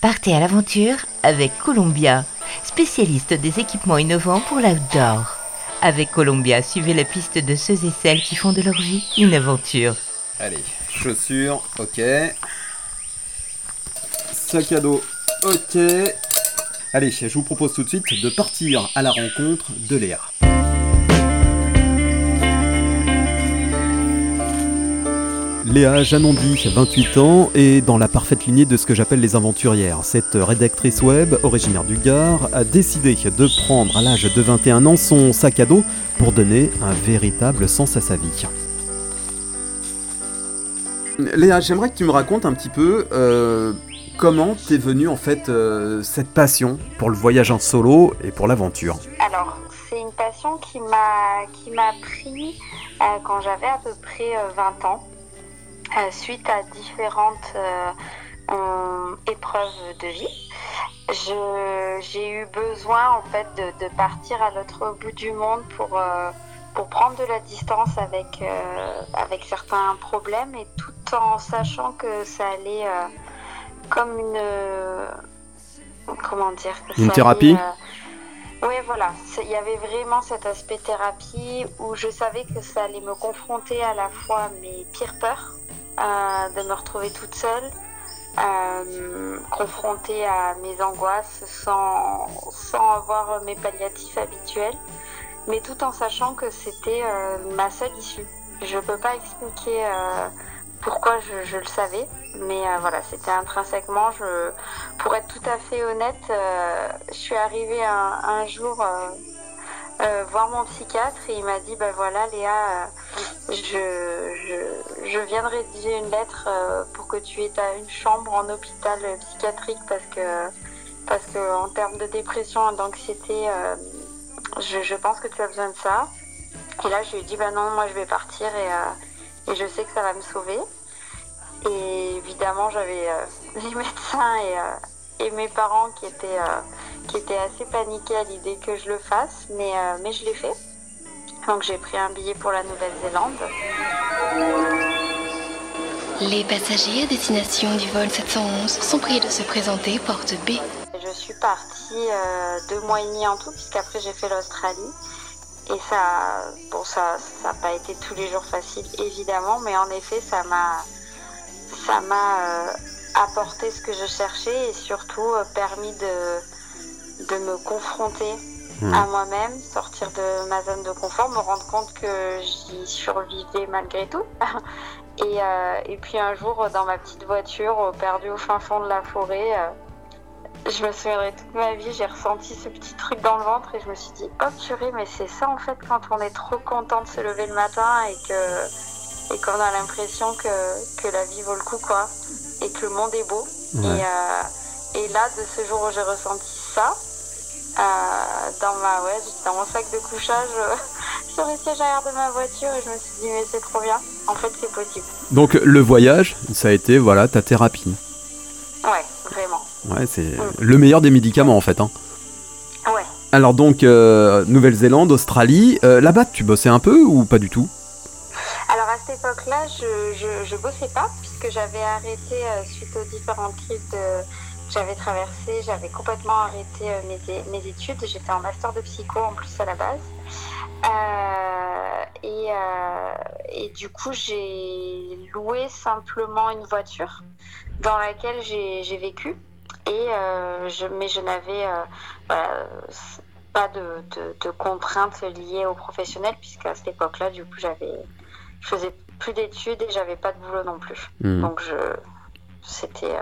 Partez à l'aventure avec Columbia, spécialiste des équipements innovants pour l'outdoor. Avec Columbia, suivez la piste de ceux et celles qui font de leur vie une aventure. Allez, chaussures, ok. Sac à dos, ok. Allez, je vous propose tout de suite de partir à la rencontre de Léa. Léa Janondy, 28 ans, est dans la parfaite lignée de ce que j'appelle les aventurières. Cette rédactrice web, originaire du Gard, a décidé de prendre à l'âge de 21 ans son sac à dos pour donner un véritable sens à sa vie. Léa, j'aimerais que tu me racontes un petit peu euh, comment t'es venue en fait euh, cette passion pour le voyage en solo et pour l'aventure. Alors, c'est une passion qui m'a qui m'a pris euh, quand j'avais à peu près 20 ans. Euh, suite à différentes euh, épreuves de vie. J'ai eu besoin en fait de, de partir à l'autre bout du monde pour, euh, pour prendre de la distance avec, avec certains problèmes et tout en sachant que ça allait comme une comment dire une thérapie oui, voilà. Il y avait vraiment cet aspect thérapie où je savais que ça allait me confronter à la fois mes pires peurs, euh, de me retrouver toute seule, euh, confrontée à mes angoisses sans, avoir mes palliatifs habituels, mais tout en sachant que c'était euh, ma seule issue. Je ne peux pas expliquer pourquoi je, le savais, mais voilà, c'était intrinsèquement. Je, pour être tout à fait honnête, je suis arrivée un jour euh, voir mon psychiatre et il m'a dit ben voilà Léa, euh, je, je, je, viens de rédiger une lettre euh, pour que tu aies ta, une chambre en hôpital psychiatrique parce que parce que en termes de dépression et d'anxiété, je, je, pense que tu as besoin de ça. Et là je lui ai dit ben non moi je vais partir et, et je sais que ça va me sauver. Et évidemment j'avais les médecins et, et mes parents qui étaient qui était assez paniqué à l'idée que je le fasse, mais, euh, mais je l'ai fait. Donc j'ai pris un billet pour la Nouvelle-Zélande. Les passagers à destination du vol 711 sont priés de se présenter porte B. Je suis partie euh, deux mois et demi en tout, puisqu'après j'ai fait l'Australie. Et ça, bon, ça n'a pas été tous les jours facile, évidemment, mais en effet, ça m'a, ça m'a euh, apporté ce que je cherchais et surtout euh, permis de, de me confronter hmm. à moi-même, sortir de ma zone de confort, me rendre compte que j'y survivais malgré tout. et, euh, et, puis un jour, dans ma petite voiture, perdue au fin fond de la forêt, euh, je me souviendrai toute ma vie, j'ai ressenti ce petit truc dans le ventre et je me suis dit, oh purée, mais c'est ça en fait quand on est trop content de se lever le matin et que et qu'on a l'impression que, que la vie vaut le coup, quoi, et que le monde est beau. Et, euh, et là, de ce jour où j'ai ressenti ça, euh, dans, ma, ouais, dans mon sac de couchage euh, sur le siège arrière de ma voiture et je me suis dit mais c'est trop bien, en fait c'est possible. Donc le voyage, ça a été voilà ta thérapie. Ouais, vraiment. Ouais, c'est mm. le meilleur des médicaments en fait. Hein. Ouais. Alors donc euh, Nouvelle-Zélande, Australie, là-bas tu bossais un peu ou pas du tout? Alors à cette époque-là, je, je, je, bossais pas puisque j'avais arrêté suite aux différentes crises de, j'avais traversé, j'avais complètement arrêté euh, mes, mes, études. J'étais en master de psycho en plus à la base. Euh, et, euh, et, du coup, j'ai loué simplement une voiture dans laquelle j'ai vécu. Et je, mais je n'avais pas de, de, de, contraintes liées au professionnel, puisqu'à cette époque-là, du coup, j'avais, je faisais plus d'études et j'avais pas de boulot non plus. Mmh. Donc, je, c'était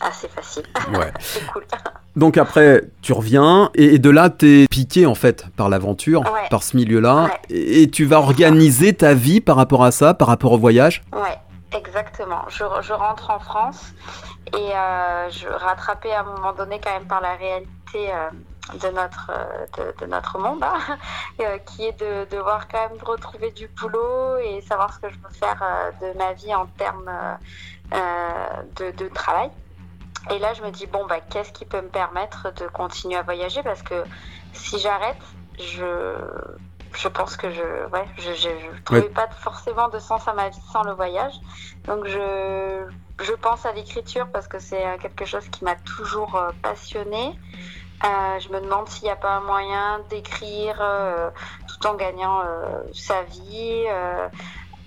assez facile. Ouais. c'est cool. Donc après, tu reviens et, de là, tu es piqué en fait par l'aventure, ouais. par ce milieu-là, ouais. et, tu vas organiser ta vie par rapport à ça, par rapport au voyage? Ouais, exactement. Je, je rentre en France et euh, je rattrapais à un moment donné quand même par la réalité. Euh, de notre de, de, notre monde hein, euh, qui est de devoir quand même retrouver du boulot et savoir ce que je veux faire euh, de ma vie en termes euh, de, de, travail et là, je me dis, bon, bah, qu'est-ce qui peut me permettre de continuer à voyager? Parce que si j'arrête, je, je pense que je ouais, je, je, je trouvais Ouais. pas forcément de sens à ma vie sans le voyage. Donc, je, je pense à l'écriture parce que c'est quelque chose qui m'a toujours passionnée. je me demande s'il n'y a pas un moyen d'écrire tout en gagnant sa vie.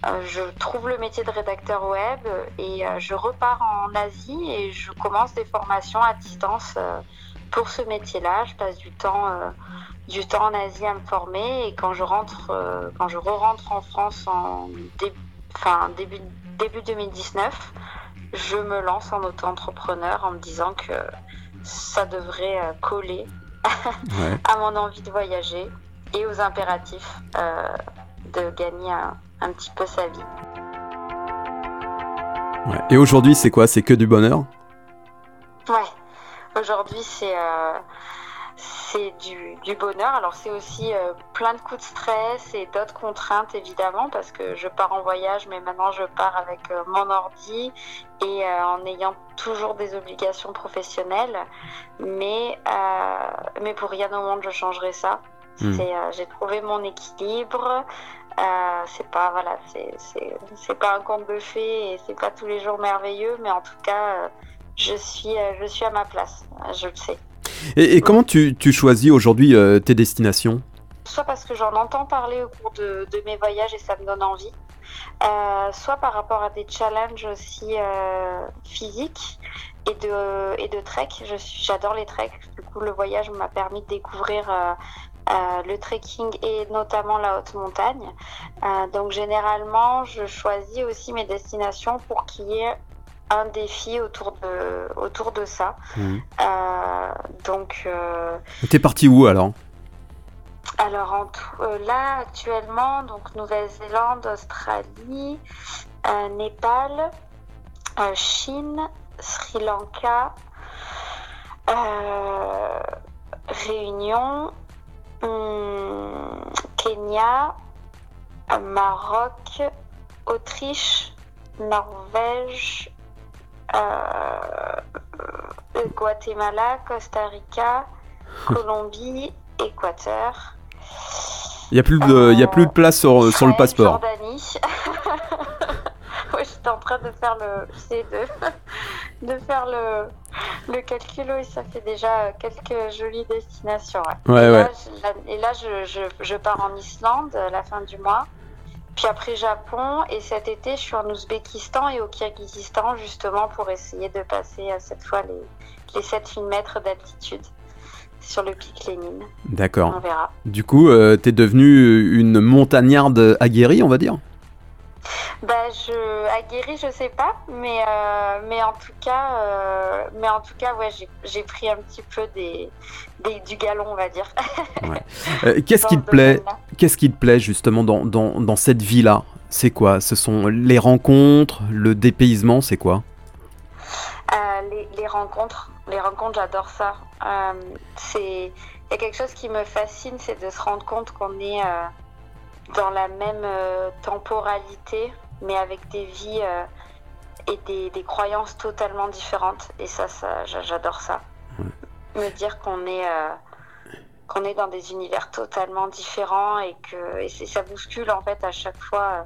Je trouve le métier de rédacteur web et je repars en Asie et je commence des formations à distance pour ce métier-là. Je passe du temps du temps en Asie à me former et quand je rentre, euh, quand je re-rentre en France en début, début 2019, je me lance en auto-entrepreneur en me disant que ça devrait euh, coller à mon envie de voyager et aux impératifs euh, de gagner un, petit peu sa vie. Et aujourd'hui, c'est quoi? C'est que du bonheur? Ouais. Aujourd'hui, c'est c'est du, bonheur. Alors c'est aussi euh, plein de coups de stress et d'autres contraintes évidemment parce que je pars en voyage mais maintenant je pars avec euh, mon ordi et euh, en ayant toujours des obligations professionnelles. Mais, mais pour rien au monde je changerai ça. Hmm. J'ai trouvé mon équilibre. c'est pas voilà, c'est pas un conte de fées et c'est pas tous les jours merveilleux, mais en tout cas, je suis je suis à ma place, je le sais. Et, comment tu, choisis aujourd'hui euh, tes destinations? Soit parce que j'en entends parler au cours de, mes voyages et ça me donne envie, euh, soit par rapport à des challenges aussi euh, physiques et de, et de trek. J'adore les treks. Du coup, le voyage m'a permis de découvrir le trekking et notamment la haute montagne. donc généralement, je choisis aussi mes destinations pour qu'il y ait un défi autour de, autour de ça. Mmh. Euh, donc. Euh, T'es parti où alors? Alors en euh, là actuellement, donc Nouvelle-Zélande, Australie, Népal, Chine, Sri Lanka, Réunion, hmm, Kenya, Maroc, Autriche, Norvège, euh, Guatemala, Costa Rica, Colombie, Équateur. Il n'y a, plus de, y a plus de place sur, sur le passeport. Jordanie. oui, j'étais en train de faire le, de, de faire le, le calcul. Oui, ça fait déjà quelques jolies destinations. Ouais. et, ouais. Là, je, et là, je, je, je, pars en Islande à la fin du mois. Puis après Japon, et cet été, je suis en Ouzbékistan et au Kirghizistan, justement, pour essayer de passer à cette fois les, les 7000 mètres d'altitude sur le pic Lénine. D'accord. On verra. Du coup, euh, tu es devenue une montagnarde aguerrie, on va dire? Bah, je aguerri, je sais pas, mais euh, mais en tout cas, euh, mais en tout cas, ouais, j'ai pris un petit peu des, des, du galon, on va dire. Euh, qu'est-ce qui te plaît Qu'est-ce qui te plaît justement dans, dans, dans cette vie-là? C'est quoi? Ce sont les rencontres, le dépaysement, c'est quoi? Les, les, rencontres, les rencontres, j'adore ça. c'est il y a quelque chose qui me fascine, c'est de se rendre compte qu'on est dans la même temporalité, mais avec des vies euh, et des, des, croyances totalement différentes. Et ça, ça j'adore ça. Me dire qu'on est, euh, qu'on est dans des univers totalement différents et que et ça bouscule en fait à chaque fois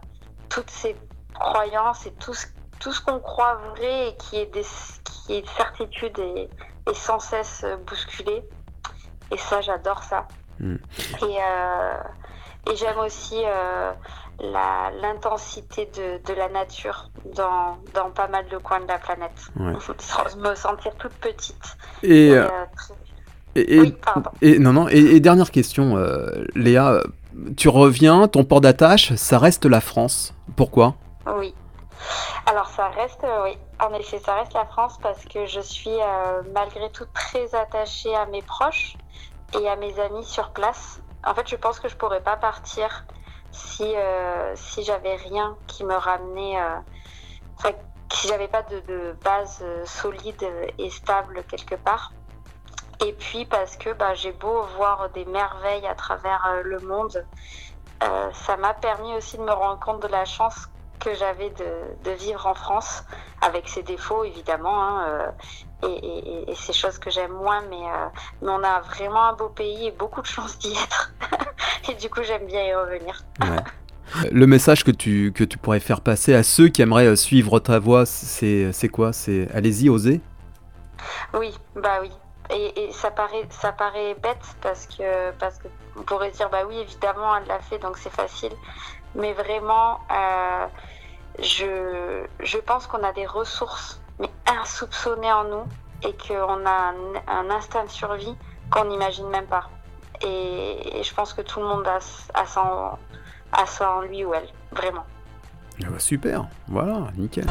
toutes ces croyances et tout ce, tout ce qu'on croit vrai et qui est, des, qui est certitude et, et sans cesse bousculé. Et ça, j'adore ça. Mm. Et, et j'aime aussi euh, l'intensité de, de, la nature dans, dans, pas mal de coins de la planète. Ouais. me sentir toute petite. Et, et, euh, et, oui, et, non, non. Et, dernière question, euh, Léa, tu reviens, ton port d'attache, ça reste la France. Pourquoi? Oui. Alors ça reste, oui, en effet, ça reste la France parce que je suis malgré tout très attachée à mes proches et à mes amis sur place. En fait, je pense que je pourrais pas partir si euh, si j'avais rien qui me ramenait, euh, si j'avais pas de, base euh, solide et stable quelque part. Et puis parce que bah, j'ai beau voir des merveilles à travers euh, le monde, ça m'a permis aussi de me rendre compte de la chance que j'avais de, de, vivre en France, avec ses défauts évidemment, hein, euh, et, et, et, ces choses que j'aime moins, mais, euh, mais, on a vraiment un beau pays et beaucoup de chance d'y être. et du coup, j'aime bien y revenir. Ouais. Le message que tu, que tu pourrais faire passer à ceux qui aimeraient suivre ta voie, c'est quoi? C'est allez-y, osez Oui, bah oui. Et, ça paraît ça paraît bête parce que parce que on pourrait dire bah oui évidemment elle l'a fait donc c'est facile. Mais vraiment euh, je je pense qu'on a des ressources mais insoupçonnées en nous et qu'on a un, instinct de survie qu'on n'imagine même pas. Et, je pense que tout le monde a, ça en lui ou elle vraiment. Ah bah super voilà nickel